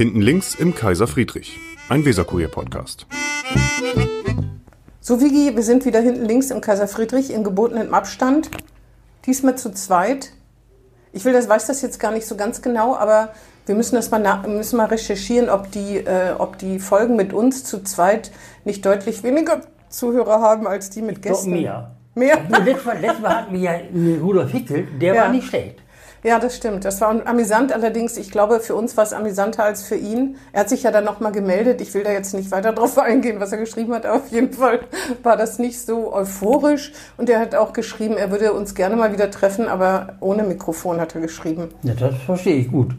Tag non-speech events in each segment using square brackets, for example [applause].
Hinten links im Kaiser Friedrich, ein Weserkurier-Podcast. So, Vigi, wir sind wieder hinten links im Kaiser Friedrich in gebotenem Abstand. Diesmal zu zweit. Ich will das, weiß das jetzt gar nicht so ganz genau, aber wir müssen das mal, nach, müssen mal recherchieren, ob die, äh, ob die Folgen mit uns zu zweit nicht deutlich weniger Zuhörer haben als die mit Gästen. Doch mehr. Mehr? Letztes Mal, letztes Mal hatten wir ja Rudolf Hickel, der Ja. war nicht schlecht. Ja, das stimmt. Das war amüsant. Allerdings, ich glaube, für uns war es amüsanter als für ihn. Er hat sich ja dann nochmal gemeldet. Ich will da jetzt nicht weiter drauf [laughs] eingehen, was er geschrieben hat. Auf jeden Fall war das nicht so euphorisch. Und er hat auch geschrieben, er würde uns gerne mal wieder treffen, aber ohne Mikrofon hat er geschrieben. Ja, das verstehe ich gut.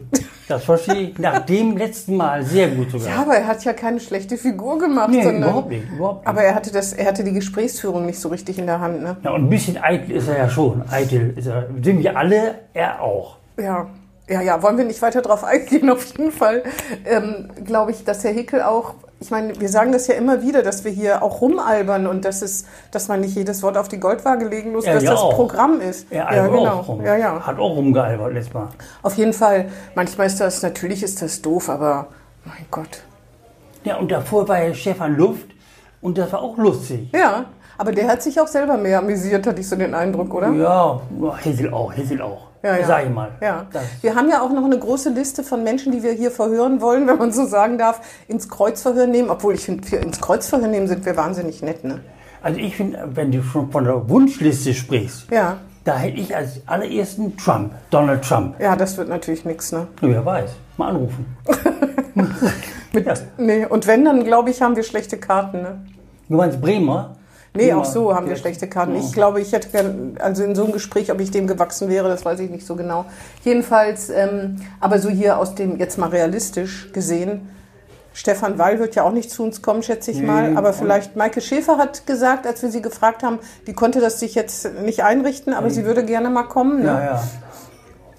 Das verstehe ich nach dem letzten Mal sehr gut sogar. Ja, aber er hat ja keine schlechte Figur gemacht. nee, sondern, überhaupt nicht. Überhaupt nicht. Aber er hatte, das, er hatte die Gesprächsführung nicht so richtig in der Hand. Ne? ja, und ein bisschen eitel ist er ja schon. Eitel ist er. Sind wir alle, er auch. Ja, ja, ja, wollen wir nicht weiter drauf eingehen. Auf jeden Fall ähm, glaube ich, dass Herr Hickel auch, ich meine, wir sagen das ja immer wieder, dass wir hier auch rumalbern und dass, es, dass man nicht jedes Wort auf die Goldwaage legen muss, Er dass ja das auch. Programm ist. Er ja, albert genau. auch rum. Ja, ja. Hat auch rumgealbert letztes Mal. Auf jeden Fall, manchmal ist das, natürlich ist das doof, aber mein Gott. Ja, und davor war ja Stefan Luft und das war auch lustig. Ja, aber der hat sich auch selber mehr amüsiert, hatte ich so den Eindruck, oder? Ja, Hessel auch, Hessel auch. Ja, ja. Sag ich mal. Ja. Das, Wir haben ja auch noch eine große Liste von Menschen, die wir hier verhören wollen, wenn man so sagen darf, ins Kreuzverhör nehmen. Obwohl ich finde, wir ins Kreuzverhör nehmen sind wir wahnsinnig nett, ne? also ich finde, wenn du schon von der Wunschliste sprichst, Ja, da hätte ich als allerersten Trump, Donald Trump. ja, das wird natürlich nichts, ne? Wer weiß, mal anrufen. [laughs] Mit, Ja. Nee, und wenn, dann glaube ich, haben wir schlechte Karten, ne? Du meinst Bremer? Nee, Bremer. auch so haben wir Ja. schlechte Karten. Ja. Ich glaube, ich hätte gern, also in so einem Gespräch, ob ich dem gewachsen wäre, das weiß ich nicht so genau. Jedenfalls, ähm, aber so hier aus dem, jetzt mal realistisch gesehen, Stefan Weil wird ja auch nicht zu uns kommen, schätze ich Nee, mal. Aber vielleicht, Maike Schäfer hat gesagt, als wir sie gefragt haben, die konnte das sich jetzt nicht einrichten, aber sie würde gerne mal kommen. Ne? Ja, ja.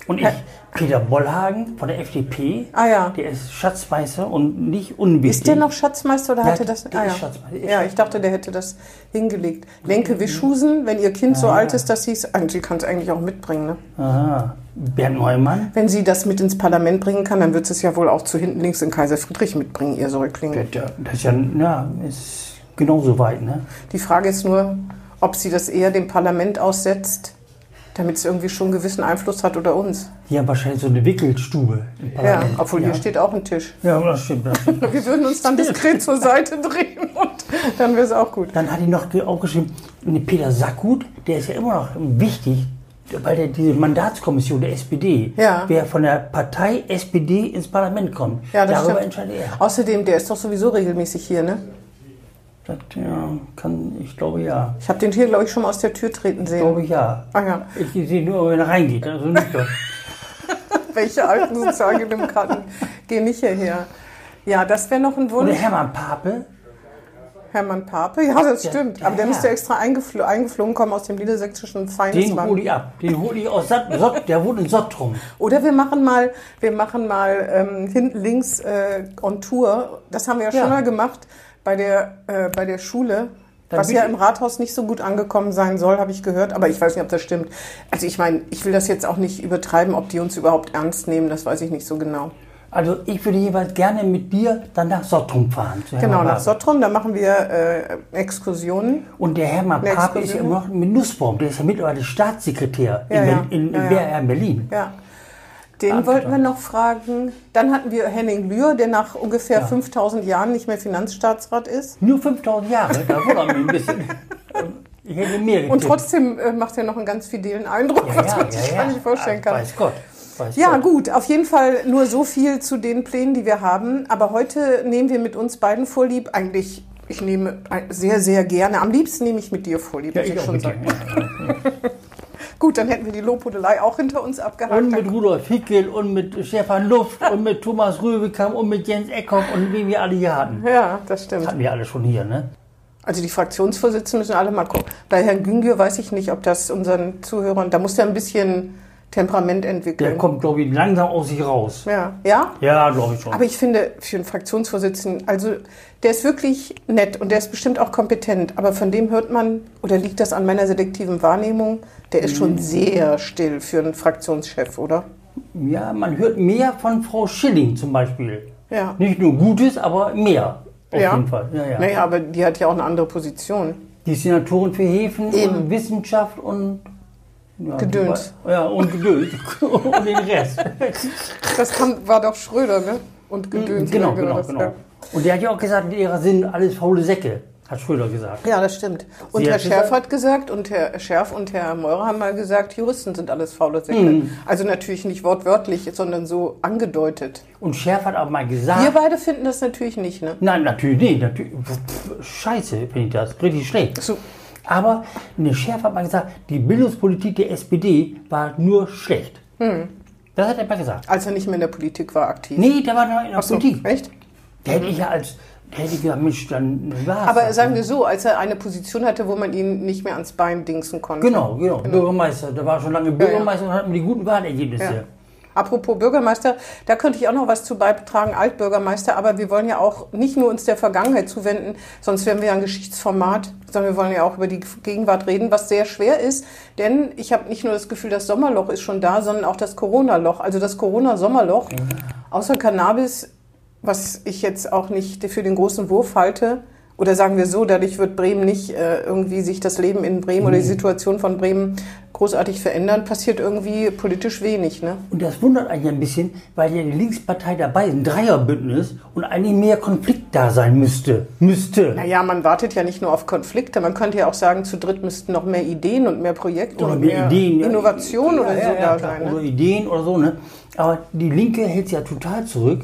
Und ich, Peter Bollhagen von der FDP, Ah ja. der ist Schatzmeister und nicht unwichtig. Ist der noch Schatzmeister oder Ja, hatte das? der Ah, ist ja. Schatzmeister, ja, ich dachte, der hätte das hingelegt. Lenke Wischhusen, wenn ihr Kind so Ah, alt ja. ist, dass sie es, sie kann es eigentlich auch mitbringen. Ne? Aha. Bernd Neumann, Wenn sie das mit ins Parlament bringen kann, dann wird sie es ja wohl auch zu hinten links in Kaiser Friedrich mitbringen, ihr Säugling. das ist ja, ja, ist genauso weit, ne? Die Frage ist nur, ob sie das eher dem Parlament aussetzt, damit es irgendwie schon einen gewissen Einfluss hat oder uns. Die haben wahrscheinlich so eine Wickelstube im Ja, Parlament. obwohl ja. hier steht auch ein Tisch. Ja, das stimmt. Das stimmt. [laughs] Wir würden uns dann diskret zur Seite drehen und dann wäre es auch gut. Dann hat die noch ge- auch geschrieben, ne, Peter Sackgut, der ist ja immer noch wichtig, weil der diese Mandatskommission der SPD, Ja. wer von der Partei SPD ins Parlament kommt, Ja, das darüber stimmt. entscheidet er. Außerdem, der ist doch sowieso regelmäßig hier, ne? Das, ja, kann, ich glaube ja. Ich habe den hier, glaube ich, schon mal aus der Tür treten Ich sehen. glaube ja. Ah ja. Ich sehe nur, wenn er reingeht. Also nicht so. [laughs] Welche alten Sozialdemokraten gehen nicht hierher? Ja, das wäre noch ein der Wunsch. Hermann Pape, Hermann Pape, ja, das Ja, stimmt. ja, Aber der müsste extra eingefl eingeflogen kommen aus dem niedersächsischen den Feindesland. hole ich ab. Den hole ich aus Sott, Sott, der wohnt in Sottrum. Oder wir machen mal, wir machen mal ähm, hinten links äh, on Tour. Das haben wir ja, Ja. schon mal gemacht bei der, äh, bei der Schule. Dann was ja im Rathaus nicht so gut angekommen sein soll, habe ich gehört. Aber ich weiß nicht, ob das stimmt. Also ich meine, ich will das jetzt auch nicht übertreiben, ob die uns überhaupt ernst nehmen. Das weiß ich nicht so genau. Also ich würde jeweils gerne mit dir dann nach Sottrum fahren. Genau, nach. Sottrum, da machen wir äh, Exkursionen. Und der Hermann Pape ist ja immer noch mit Nussbaum. Der ist ja mittlerweile Staatssekretär Ja, in, ja. In, in, ja. BR in Berlin. Ja. Den wollten wir noch fragen. Dann hatten wir Henning Lühr, der nach ungefähr 5000 Jahren nicht mehr Finanzstaatsrat ist. Nur 5000 Jahre, da wundert mich ein bisschen. Ich hätte mehr getippt. Und trotzdem äh, macht er noch einen ganz fidelen Eindruck, ja, was ja, man sich ja, gar ja. nicht vorstellen Ah, kann. Weiß Gott. Weiß Ja, Gott. gut, auf jeden Fall nur so viel zu den Plänen, die wir haben. Aber heute nehmen wir mit uns beiden vorlieb. Eigentlich, ich nehme sehr, sehr gerne. Am liebsten nehme ich mit dir vorlieb, Ja, ich ich schon sagen. [laughs] Gut, dann hätten wir die Lobhudelei auch hinter uns abgehakt. Und mit Rudolf Hickel und mit Stefan Luft [laughs] und mit Thomas Röbekam und mit Jens Eckhoff und wie wir alle hier hatten. ja, das stimmt. Hatten wir alle schon hier, ne? Also die Fraktionsvorsitzenden müssen alle mal gucken. Bei Herrn Güngör weiß ich nicht, ob das unseren Zuhörern, da muss er ein bisschen Temperament Der entwickeln. kommt, glaube ich, langsam aus sich raus. Ja, ja? Ja, glaube ich schon. Aber ich finde, für einen Fraktionsvorsitzenden, also der ist wirklich nett und der ist bestimmt auch kompetent, aber von dem hört man, oder liegt das an meiner selektiven Wahrnehmung, der ist schon sehr still für einen Fraktionschef, oder? Ja, man hört mehr von Frau Schilling zum Beispiel. Ja. Nicht nur Gutes, aber mehr. Auf Ja. jeden Fall. Ja, ja. Naja, aber die hat ja auch eine andere Position. Die Senatorin für Häfen Eben. und Wissenschaft und ja, Gedöns. Ja, und Gedöns. [laughs] und den Rest. Das kam, war doch Schröder, ne? Und Gedöns. genau, oder genau, das, genau. ja. Und der hat ja auch gesagt, die Lehrer sind alles faule Säcke, hat Schröder gesagt. Ja, das stimmt. Und Sie Herr hat Schärf gesagt- hat gesagt und Herr Schärf und Herr Meurer haben mal gesagt, Juristen sind alles faule Säcke. Mhm. Also natürlich nicht wortwörtlich, sondern so angedeutet. Und Schärf hat auch mal gesagt. Wir beide finden das natürlich nicht, ne? Nein, natürlich nicht. Natürlich, pf, scheiße, finde ich das. Richtig schlecht. So, Aber eine Schärf hat mal gesagt, die Bildungspolitik der SPD war nur schlecht. Hm. Das hat er mal gesagt. als er nicht mehr in der Politik war, aktiv. Nee, der war noch in der so, Politik. echt? Der hätte ich ja als, hätte ich gesagt, Mensch, dann war's. Aber das. sagen wir so, als er eine Position hatte, wo man ihn nicht mehr ans Bein dingsen konnte. Genau, genau, Bürgermeister. Der war schon lange Bürgermeister und hat mir die guten Wahlergebnisse. Ja. Apropos Bürgermeister, da könnte ich auch noch was zu beitragen, Altbürgermeister, aber wir wollen ja auch nicht nur uns der Vergangenheit zuwenden, sonst wären wir ja ein Geschichtsformat, sondern wir wollen ja auch über die Gegenwart reden, was sehr schwer ist, denn ich habe nicht nur das Gefühl, das Sommerloch ist schon da, sondern auch das Corona-Loch, also das Corona-Sommerloch, außer Cannabis, was ich jetzt auch nicht für den großen Wurf halte, oder sagen wir so, dadurch wird Bremen nicht äh, irgendwie sich das Leben in Bremen oder die Situation von Bremen großartig verändern, passiert irgendwie politisch wenig. Ne? Und das wundert eigentlich ein bisschen, weil ja die Linkspartei dabei ist, ein Dreierbündnis und eigentlich mehr Konflikt da sein müsste. Müsste. Naja, man wartet ja nicht nur auf Konflikte. Man könnte ja auch sagen, zu dritt müssten noch mehr Ideen und mehr Projekte Oder mehr Ideen. ja. Innovation oder ja, so ja, da sein. Oder Ne? Ideen oder so, ne? Aber die Linke hält sich ja total zurück.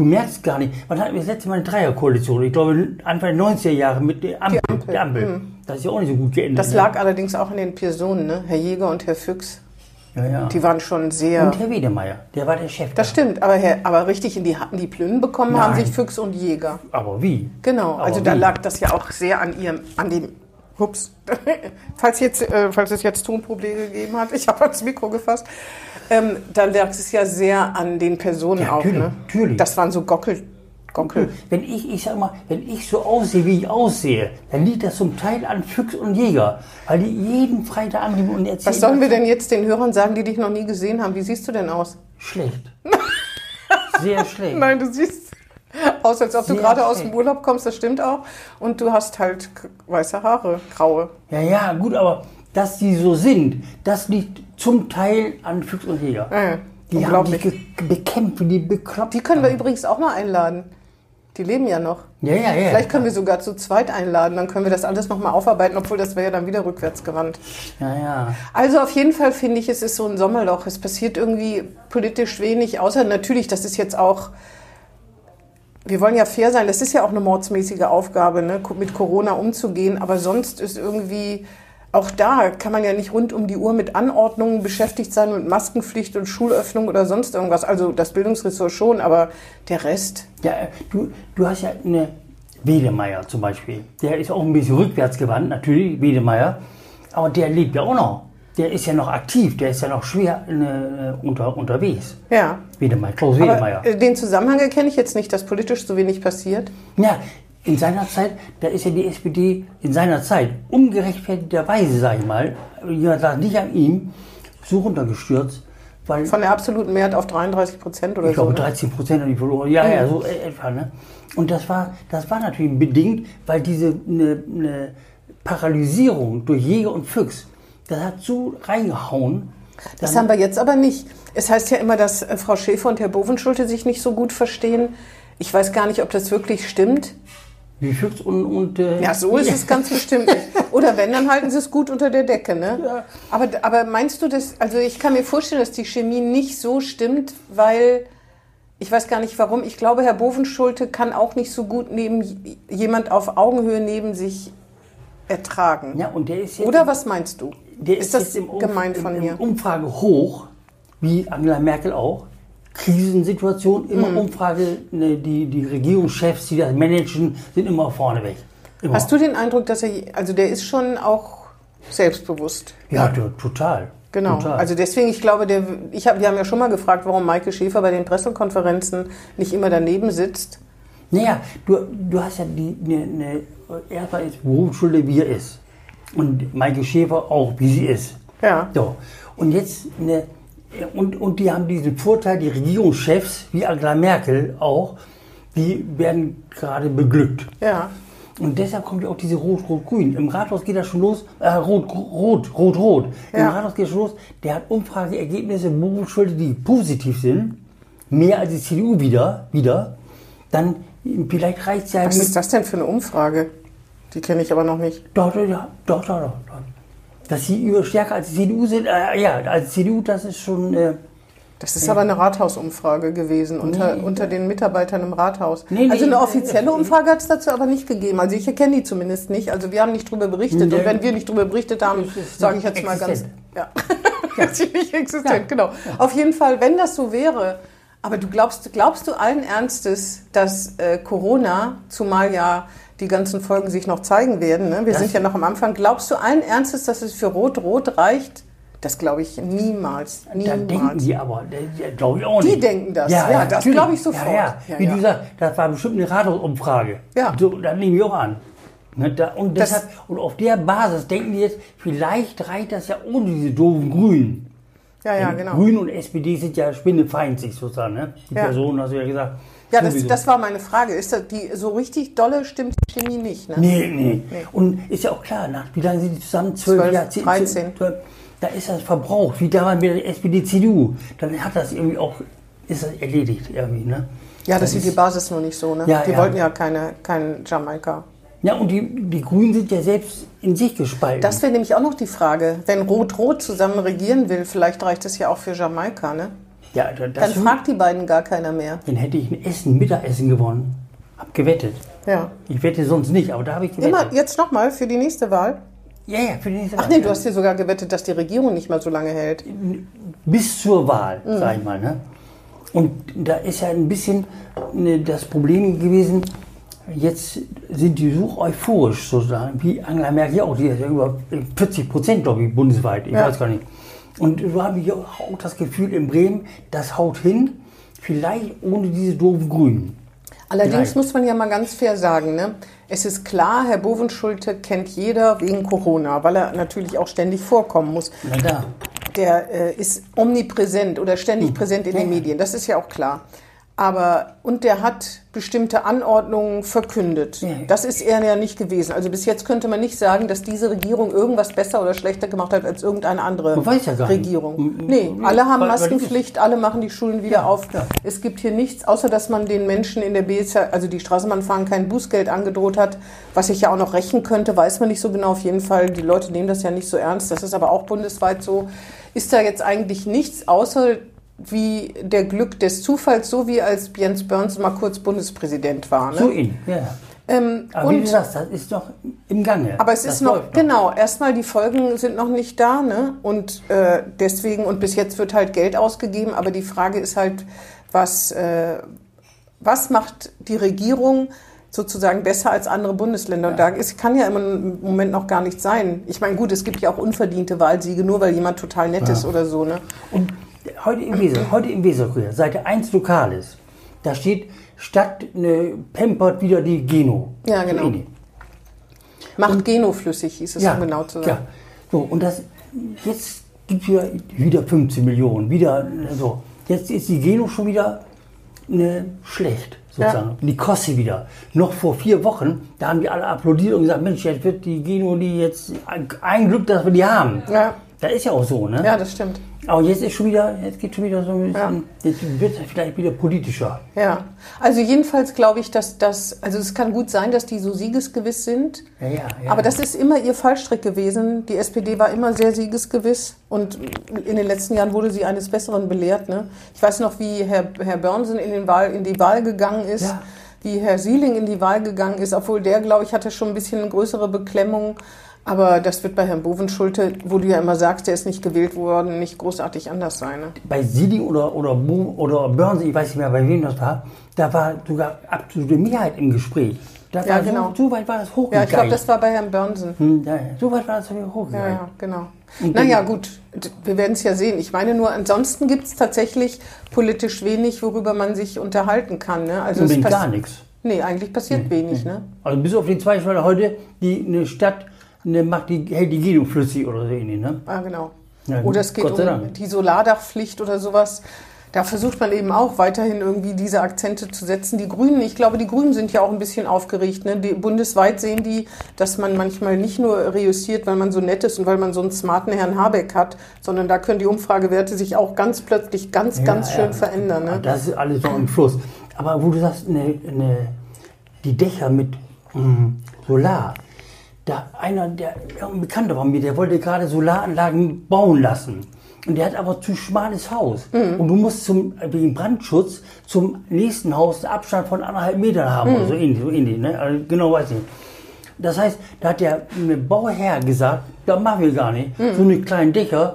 Du merkst gar nicht. Hatten wir das letzte Mal eine Dreierkoalition? Ich glaube, Anfang der 90er Jahre mit der Ampel. Die Ampel, Mhm. Der Ampel. Das ist ja auch nicht so gut geendet. Das ne? lag allerdings auch in den Personen, ne? Herr Jäger und Herr Füchs. Ja, ja. Die waren schon sehr. Und Herr Wedemeyer, der war der Chef. Das da. stimmt, aber, Herr, aber richtig in die hatten die Plünnen bekommen haben Nein. sich Füchs und Jäger. Aber wie? Genau, Aber also da wie? lag das ja auch sehr an ihrem, an dem. Hups, [laughs] falls, jetzt, äh, falls es jetzt Tonprobleme gegeben hat, ich habe ans Mikro gefasst, ähm, da lag es ja sehr an den Personen Ja, auch. natürlich, Ne? natürlich. Das waren so Gockel, Gockel. Wenn ich, ich sag mal, wenn ich so aussehe, wie ich aussehe, dann liegt das zum Teil an Füchs und Jäger. Weil die jeden Freitag anrufen und erzählen. Was sollen wir denn jetzt den Hörern sagen, die dich noch nie gesehen haben? Wie siehst du denn aus? Schlecht. Sehr schlecht. [laughs] Nein, du siehst [laughs] aus, als ob du gerade aus dem. Urlaub kommst, das stimmt auch. Und du hast halt weiße Haare, graue. Ja, ja, gut, aber dass die so sind, das liegt zum Teil an Füchs und Jäger. Ja, Die haben die bekämpft, die bekloppt. Die können wir übrigens auch mal einladen. Die leben ja noch. Ja, ja, ja. Vielleicht können wir sogar zu zweit einladen, dann können wir das alles nochmal aufarbeiten, obwohl das wäre ja dann wieder rückwärts gewandt. Ja, ja. Also auf jeden Fall finde ich, es ist so ein Sommerloch. Es passiert irgendwie politisch wenig, außer natürlich, das ist jetzt auch, wir wollen ja fair sein, das ist ja auch eine mordsmäßige Aufgabe, ne, mit Corona umzugehen, aber sonst ist irgendwie, auch da kann man ja nicht rund um die Uhr mit Anordnungen beschäftigt sein, mit Maskenpflicht und Schulöffnung oder sonst irgendwas. Also das Bildungsressort schon, aber der Rest, Ja, äh, du, du hast ja eine Wedemeyer zum Beispiel. Der ist auch ein bisschen rückwärts gewandt, natürlich, Wedemeyer. Aber der lebt ja auch noch. Der ist ja noch aktiv, der ist ja noch schwer äh, unter, unterwegs. ja. Wedemeyer, Klaus Aber Wedemeyer. äh, den Zusammenhang erkenne ich jetzt nicht, dass politisch so wenig passiert. Ja, in seiner Zeit, da ist ja die SPD in seiner Zeit ungerechtfertigterweise, sag ich mal, jemand sagt nicht an ihm, so runtergestürzt, weil Von der absoluten Mehrheit auf 33 Prozent oder ich glaube so. ne? 13 Prozent haben die verloren. Ja, ja, so äh, etwa. Ne? Und das war, das war natürlich bedingt, weil diese eine, eine Paralysierung durch Jäger und Füchs, das hat so reingehauen. Das haben wir jetzt aber nicht. Es heißt ja immer, dass äh, Frau Schäfer und Herr Bovenschulte sich nicht so gut verstehen. Ich weiß gar nicht, ob das wirklich stimmt. Wie Füchs und. und äh, Ja, so ist es ganz bestimmt nicht. [laughs] Oder wenn, dann halten sie es gut unter der Decke. Ne? Ja. Aber, aber meinst du das, also ich kann mir vorstellen, dass die Chemie nicht so stimmt, weil ich weiß gar nicht warum. Ich glaube, Herr Bovenschulte kann auch nicht so gut neben jemand auf Augenhöhe neben sich ertragen. Ja, und der ist jetzt. Oder was meinst du? Der ist das jetzt im Umf- gemein von im, mir? Im Umfrage hoch, wie Angela Merkel auch. Krisensituation, immer Mhm. Umfrage, ne, die, die Regierungschefs, die das managen, sind immer vorne weg. Immer. Hast du den Eindruck, dass er, also der ist schon auch selbstbewusst? Ja, to- total. Genau. Total. Also deswegen, ich glaube, der, ich hab, wir haben ja schon mal gefragt, warum Maike Schäfer bei den Pressekonferenzen nicht immer daneben sitzt. Naja, du, du hast ja die, ne, ne, erstmal ist Berufsschule, wie er ist. Und Maike Schäfer auch, wie sie ist. Ja. So. Und jetzt, ne, Und, und die haben diesen Vorteil, die Regierungschefs, wie Angela Merkel auch, die werden gerade beglückt. Ja. Und deshalb kommt ja auch diese Rot-Rot-Grün. Im Rathaus geht das schon los, äh, Rot-Rot, Rot-Rot. Im Ja. Rathaus geht das schon los. Der hat Umfrageergebnisse, Berufsschulde, die positiv sind, mehr als die CDU wieder, wieder. Dann vielleicht reicht es ja Was ist das denn für eine Umfrage? Die kenne ich aber noch nicht. Doch, doch, ja, doch, doch, doch, doch. Dass sie über stärker als die CDU sind, äh, ja, als CDU, das ist schon. Äh, Das ist aber eine Rathausumfrage gewesen unter, Nee. unter den Mitarbeitern im Rathaus. Nee, also eine nee, offizielle nee. Umfrage hat es dazu aber nicht gegeben. Also ich kenne die zumindest nicht. Also wir haben nicht drüber berichtet. Nee. Und wenn wir nicht drüber berichtet haben, sage ich jetzt mal ganz. existent. Ja. das [laughs] ist nicht existent, Ja. genau. Auf jeden Fall, wenn das so wäre. Aber du glaubst, glaubst du allen Ernstes, dass äh, Corona, zumal ja die ganzen Folgen sich noch zeigen werden, ne? wir Das- sind ja noch am Anfang, glaubst du allen Ernstes, dass es für Rot-Rot reicht? Das glaube ich niemals. Niemals. denken die aber, glaube ich auch Die nicht. denken das, ja, das natürlich. glaube ich sofort. Ja, ja. Ja, Wie ja. du sagst, das war bestimmt eine Rathausumfrage. Ja. So, das nehme ich auch an. Ne, und, Das- deshalb, und auf der Basis denken die jetzt, vielleicht reicht das ja ohne diese doofen Grünen. Ja, ja, genau. Grün und SPD sind ja spinnefeindlich sozusagen. Ne? Die Ja. Personen, hast du ja gesagt. Ja, das, das war meine Frage. Ist das die so richtig dolle stimmt die Chemie nicht? Ne? Nee, nee, Und ist ja auch klar, nach wie lange sind die zusammen? Zwölf, Jahre, zehn, 13. zwölf, da ist das Verbrauch, wie damals mit der SPD, CDU. Dann hat das irgendwie auch, ist das erledigt irgendwie, ne? Ja, das, sieht ist- die Basis nur nicht so. Ne? Ja, die ja. wollten ja keine, keinen Jamaika. Ja, und die, die Grünen sind ja selbst in sich gespalten. Das wäre nämlich auch noch die Frage. Wenn Rot-Rot zusammen regieren will, vielleicht reicht das ja auch für Jamaika. Ne? Ja, da- Dann fragt die beiden gar keiner mehr. dann hätte ich ein Essen, Mittagessen gewonnen. Hab gewettet. Ja. Ich wette sonst nicht, aber da habe ich gewettet. Immer jetzt nochmal für die nächste Wahl. Ja, ja, für die nächste Ach Wahl. nee, du hast dir sogar gewettet, dass die Regierung nicht mehr so lange hält. bis zur Wahl, Mhm. sag ich mal. Ne? Und da ist ja ein bisschen ne, das Problem gewesen, jetzt sind die so euphorisch sozusagen, wie Angela Merkel auch, die ist ja über 40 Prozent, glaube ich, bundesweit, ich Ja. weiß gar nicht. Und so habe ich auch das Gefühl in Bremen, das haut hin, vielleicht ohne diese doofen Grünen. Allerdings Vielleicht. muss man ja mal ganz fair sagen, ne? es ist klar, Herr Bovenschulte kennt jeder wegen Corona, weil er natürlich auch ständig vorkommen muss. Da. Der äh, ist omnipräsent oder ständig präsent in Ja, den ja. Medien, das ist ja auch klar. Aber, und der hat bestimmte Anordnungen verkündet. Ja, ja. Das ist er ja nicht gewesen. Also bis jetzt könnte man nicht sagen, dass diese Regierung irgendwas besser oder schlechter gemacht hat als irgendeine andere Man weiß ja gar nicht. Regierung. M- Nee, alle haben Maskenpflicht, alle machen die Schulen wieder auf. ja. Es gibt hier nichts, außer dass man den Menschen in der BSH, also die Straßenbahnfahren, kein Bußgeld angedroht hat. Was ich ja auch noch rächen könnte, weiß man nicht so genau. Auf jeden Fall, die Leute nehmen das ja nicht so ernst. Das ist aber auch bundesweit so. Ist da jetzt eigentlich nichts, außer wie der Glück des Zufalls, so wie als Jens Burns mal kurz Bundespräsident war. Ne? So in, ja. ähm, Aber wie und du sagst, das ist noch im Gange. aber es das ist noch, genau, erstmal die Folgen sind noch nicht da, ne? Und äh, deswegen, und bis jetzt wird halt Geld ausgegeben, aber die Frage ist halt, was, äh, was macht die Regierung sozusagen besser als andere Bundesländer? Und da ist, kann ja im Moment noch gar nicht sein. Ich meine, gut, es gibt ja auch unverdiente Wahlsiege, nur weil jemand total nett ist oder so, ne? Und heute im Weser, heute im Weserkurier, Seite 1 Lokales, da steht, statt ne, pampert wieder die Geno. Ja, genau. So. Macht genoflüssig, hieß es, Ja, um genau zu ja. sagen. So, und das, jetzt gibt wieder, wieder 15 Millionen, wieder so. Jetzt ist die Geno schon wieder ne, schlecht, sozusagen. Die kostet wieder. Noch vor vier Wochen, da haben die alle applaudiert und gesagt, Mensch, jetzt wird die Geno die jetzt, ein Glück, dass wir die haben. Ja. Da ist ja auch so, ne? Ja, das stimmt. Aber jetzt ist schon wieder, jetzt geht schon wieder so ein bisschen, jetzt wird es vielleicht wieder politischer. Ja, also jedenfalls glaube ich, dass das, also es kann gut sein, dass die so siegesgewiss sind. Ja, ja, ja. Aber das ist immer ihr Fallstrick gewesen. Die SPD war immer sehr siegesgewiss und in den letzten Jahren wurde sie eines Besseren belehrt. Ne? Ich weiß noch, wie Herr, Herr Börnsen in, den Wahl, in die Wahl gegangen ist, Ja. wie Herr Sieling in die Wahl gegangen ist, obwohl der, glaube ich, hatte schon ein bisschen größere Beklemmung. Aber das wird bei Herrn Bovenschulte, wo du ja immer sagst, der ist nicht gewählt worden, nicht großartig anders sein. Ne? Bei Sieling oder, oder, Boom oder Burns, ich weiß nicht mehr, bei wem das war, da war sogar absolute Mehrheit im Gespräch. Da Ja, genau. so, so weit war das Ja, hochgegangen. ich glaube, das war bei Herrn Börnsen. Hm, ja, ja, so weit war das Ja, hochgegangen. ja, genau. Und Naja, gut, wir werden es ja sehen. Ich meine nur, ansonsten gibt es tatsächlich politisch wenig, worüber man sich unterhalten kann. Ne? Also es gar nichts. Nee, eigentlich passiert wenig. Ne? Also bis auf den zwei Fälle heute, die eine Stadt eine macht die, hält die Geno flüssig oder so ähnlich, ne? Ah, genau. Ja, oder es geht um Dank. die Solardachpflicht oder sowas. Da versucht man eben auch weiterhin irgendwie diese Akzente zu setzen. Die Grünen, ich glaube, die Grünen sind ja auch ein bisschen aufgeregt. Ne? Die, bundesweit sehen die, dass man manchmal nicht nur reüssiert, weil man so nett ist und weil man so einen smarten Herrn Habeck hat, sondern da können die Umfragewerte sich auch ganz plötzlich ganz, ganz Ja, schön ja. verändern. Ne? Das ist alles noch im Fluss. Aber wo du sagst, ne, ne, die Dächer mit mm, Solar, da einer, der ein Bekannter von mir, der wollte gerade Solaranlagen bauen lassen. Und der hat aber zu schmales Haus. Mhm. Und du musst zum, wegen Brandschutz zum nächsten Haus einen Abstand von anderthalb Metern haben. Mhm. oder So ähnlich, so ähnlich ne? also genau weiß ich nicht. Das heißt, da hat der Bauherr gesagt, da machen wir gar nicht. Mhm. So eine kleine Dächer,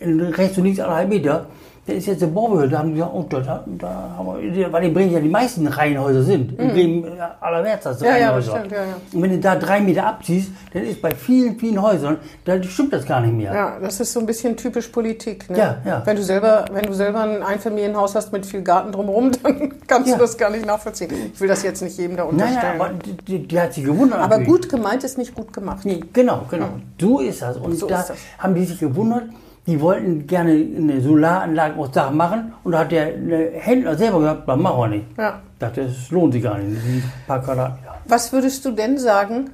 rechts und links anderthalb Meter. Der ist jetzt eine Baubehörde, da haben die gesagt, oh, da, da, haben wir, weil in Bremen ja die meisten Reihenhäuser sind. In Bremen äh, allerwärts hast du Mhm. Ja, ja, Reihenhäuser. stimmt, ja, ja. Und wenn du da drei Meter abziehst, dann ist bei vielen, vielen Häusern, da stimmt das gar nicht mehr. Ja, das ist so ein bisschen typisch Politik. Ne? Ja, ja. Wenn du selber, wenn du selber ein Einfamilienhaus hast mit viel Garten drumherum, [laughs] dann kannst Ja. du das gar nicht nachvollziehen. Ich will das jetzt nicht jedem da unterstellen. nein, aber die, die, hat sich gewundert. aber natürlich. gut gemeint ist nicht gut gemacht. Nee, genau, genau. So ist das. Und So da ist das. haben die sich gewundert, die wollten gerne eine Solaranlage aufs Dach machen und da hat der Händler selber gesagt, das machen wir nicht. Ja. dachte, das lohnt sich gar nicht, die paar Quadratmeter. Was würdest du denn sagen?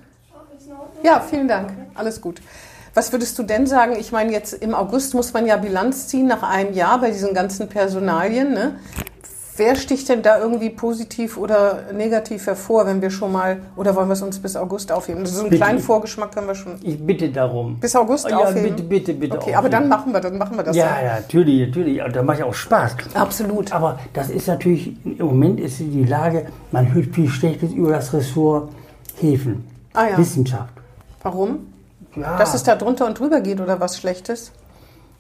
Ja, vielen Dank. Alles gut. Was würdest du denn sagen? Ich meine, jetzt im August muss man ja Bilanz ziehen nach einem Jahr bei diesen ganzen Personalien. Ne? Wer sticht denn da irgendwie positiv oder negativ hervor, wenn wir schon mal, oder wollen wir es uns bis August aufheben? So einen Bitte. kleinen Vorgeschmack können wir schon. Ich bitte darum. Bis August ja, aufheben? bitte, bitte, bitte. Okay, aber dann aufheben. machen wir, dann machen wir das. Ja, ja, natürlich, natürlich. Da macht ja auch Spaß. Absolut. Aber das ist natürlich, im Moment ist die Lage, man hört viel Schlechtes über das Ressort Häfen, Ah, ja. Wissenschaft. Warum? Ja, Dass es da drunter und drüber geht oder was Schlechtes?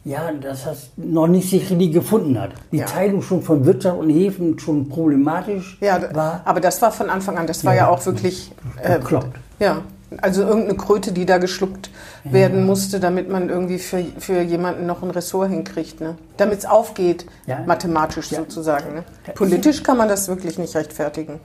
Ja, dass das noch nicht sich richtig gefunden hat. Die Ja. Teilung schon von Wirtschaft und Häfen schon problematisch Ja, war. aber das war von Anfang an, das war ja, Ja. auch wirklich. Äh, ja, also irgendeine Kröte, die da geschluckt werden musste, damit man irgendwie für, für jemanden noch ein Ressort hinkriegt, ne? Damit es aufgeht, mathematisch sozusagen. Ne? Politisch kann man das wirklich nicht rechtfertigen.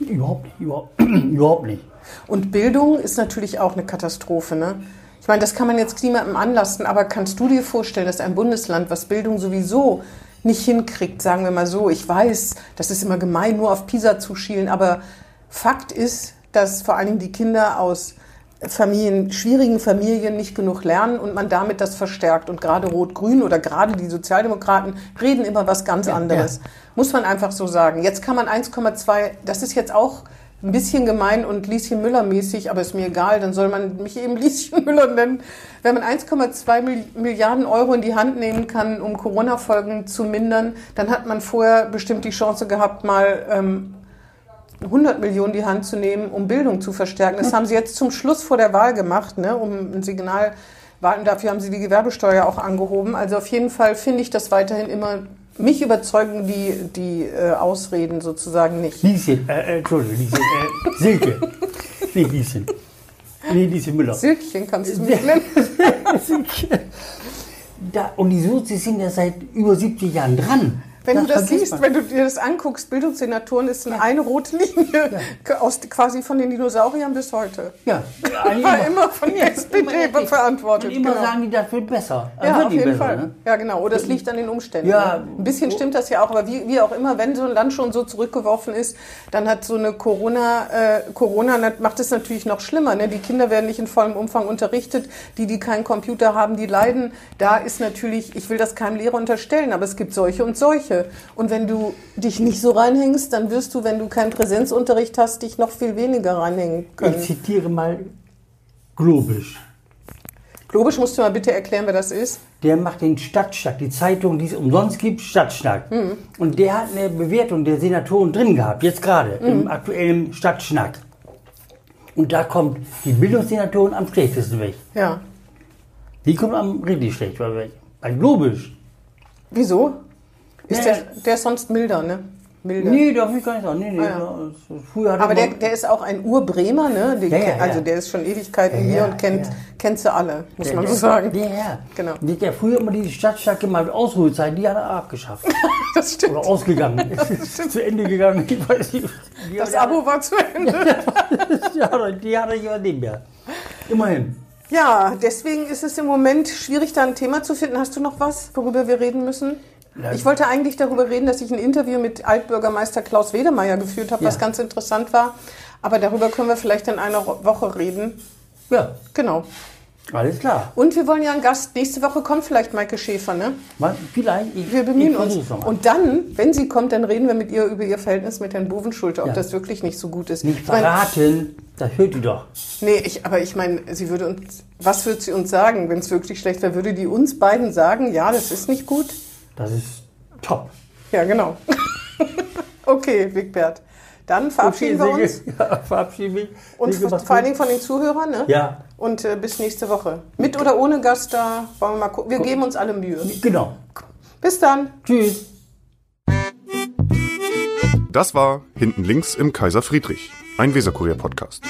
Überhaupt nicht, überhaupt, [clears throat] überhaupt nicht. Und Bildung ist natürlich auch eine Katastrophe. Ne? Ich meine, das kann man jetzt niemandem anlasten, aber kannst du dir vorstellen, dass ein Bundesland, was Bildung sowieso nicht hinkriegt, sagen wir mal so, ich weiß, das ist immer gemein, nur auf PISA zu schielen, aber Fakt ist, dass vor allen Dingen die Kinder aus Familien, schwierigen Familien nicht genug lernen und man damit das verstärkt. Und gerade Rot-Grün oder gerade die Sozialdemokraten reden immer was ganz anderes. Muss man einfach so sagen. Jetzt kann man 1,2, das ist jetzt auch ein bisschen gemein und Lieschen Müller mäßig, aber ist mir egal, dann soll man mich eben [laughs] Lieschen Müller nennen. Wenn man 1,2 Mil- Milliarden Euro in die Hand nehmen kann, um Corona-Folgen zu mindern, dann hat man vorher bestimmt die Chance gehabt, mal ähm, 100 Millionen die Hand zu nehmen, um Bildung zu verstärken. Das haben sie jetzt zum Schluss vor der Wahl gemacht, ne, um ein Signal warten. Dafür haben sie die Gewerbesteuer auch angehoben. Also auf jeden Fall finde ich das weiterhin immer, mich überzeugen die, die äh, Ausreden sozusagen nicht. Lieschen, äh, äh, Entschuldigung, Lieschen, äh, Silke. Nee, Lieschen. Nee, Lieschen Müller. Silkchen kannst du mich nennen. [laughs] Silke. Da, und die Sozis sind ja seit über 70 Jahren dran. Wenn du das siehst, man. wenn du dir das anguckst, Bildungssenatoren ist eine, eine rote Linie [laughs] aus, quasi von den Dinosauriern bis heute. Ja, [laughs] War immer von der SPD immer verantwortet. Und immer genau. sagen die, das wird besser. Das Ja, auf jeden besser, Fall. Ne? Ja, genau. Oder es liegt an den Umständen. Ja. ne? Ein bisschen stimmt das ja auch, aber wie, wie auch immer, wenn so ein Land schon so zurückgeworfen ist, dann hat so eine Corona, äh, Corona macht es natürlich noch schlimmer. Ne? Die Kinder werden nicht in vollem Umfang unterrichtet. Die, die keinen Computer haben, die leiden. Da ist natürlich, ich will das keinem Lehrer unterstellen, aber es gibt solche und solche. Und wenn du dich nicht so reinhängst, dann wirst du, wenn du keinen Präsenzunterricht hast, dich noch viel weniger reinhängen Ich können. zitiere mal Globisch. Globisch musst du mal bitte erklären, wer das ist. Der macht den Stadtschnack, die Zeitung, die es umsonst gibt, Stadtschnack. Mhm. Und der hat eine Bewertung der Senatoren drin gehabt, jetzt gerade, Mhm. im aktuellen Stadtschnack. Und da kommt die Bildungssenatoren am schlechtesten weg. Ja. Die kommen am richtig schlecht weg. Bei Globisch. Wieso? Ist der, der ist sonst milder, ne? Milder. Nee, darf ich gar nicht sagen. Nee, nee, Ah, ja. Früher Aber er der, der ist auch ein Urbremer, ne? Die, Ja, ja. Also der ist schon Ewigkeiten hier und kennt, kennt sie alle, muss der- man so der- sagen. Ja, ja. Genau. Der, der früher immer diese Stadtschnack gemacht, Ausruhezeit, die hat er abgeschafft. [laughs] Das stimmt. Oder ausgegangen. [laughs] Ist zu Ende gegangen. Ich weiß nicht. Die Das Abo war zu Ende. [laughs] ja, die hat er, die nicht mehr. Immerhin. Ja, deswegen ist es im Moment schwierig, da ein Thema zu finden. Hast du noch was, worüber wir reden müssen? Ich wollte eigentlich darüber reden, dass ich ein Interview mit Altbürgermeister Klaus Wedemeyer geführt habe, was Ja. ganz interessant war. Aber darüber können wir vielleicht in einer Woche reden. Ja, Genau. alles klar. Und wir wollen ja einen Gast. Nächste Woche kommt vielleicht Maike Schäfer, ne? Mal, vielleicht. Ich, Wir bemühen ich uns. Und dann, wenn sie kommt, dann reden wir mit ihr über ihr Verhältnis mit Herrn Bovenschulte, ob Ja. das wirklich nicht so gut ist. Nicht Ich mein, verraten, das hört ihr doch. nee, ich, aber ich meine, sie würde uns, was würde sie uns sagen, wenn es wirklich schlecht wäre? Würde die uns beiden sagen, ja, das ist nicht gut? Das ist top. Ja, genau. [laughs] okay, Wigbert. Dann verabschieden wir Okay, uns. Silke. [laughs] Ja, verabschieden mich. Und vor allen. Dingen von den Zuhörern, ne? Ja, Und äh, bis nächste Woche. Mit oder ohne Gast, da wollen wir mal gucken. Wir geben uns alle Mühe. genau. Bis dann. Tschüss. Das war Hinten links im Kaiser Friedrich, ein Weserkurier-Podcast.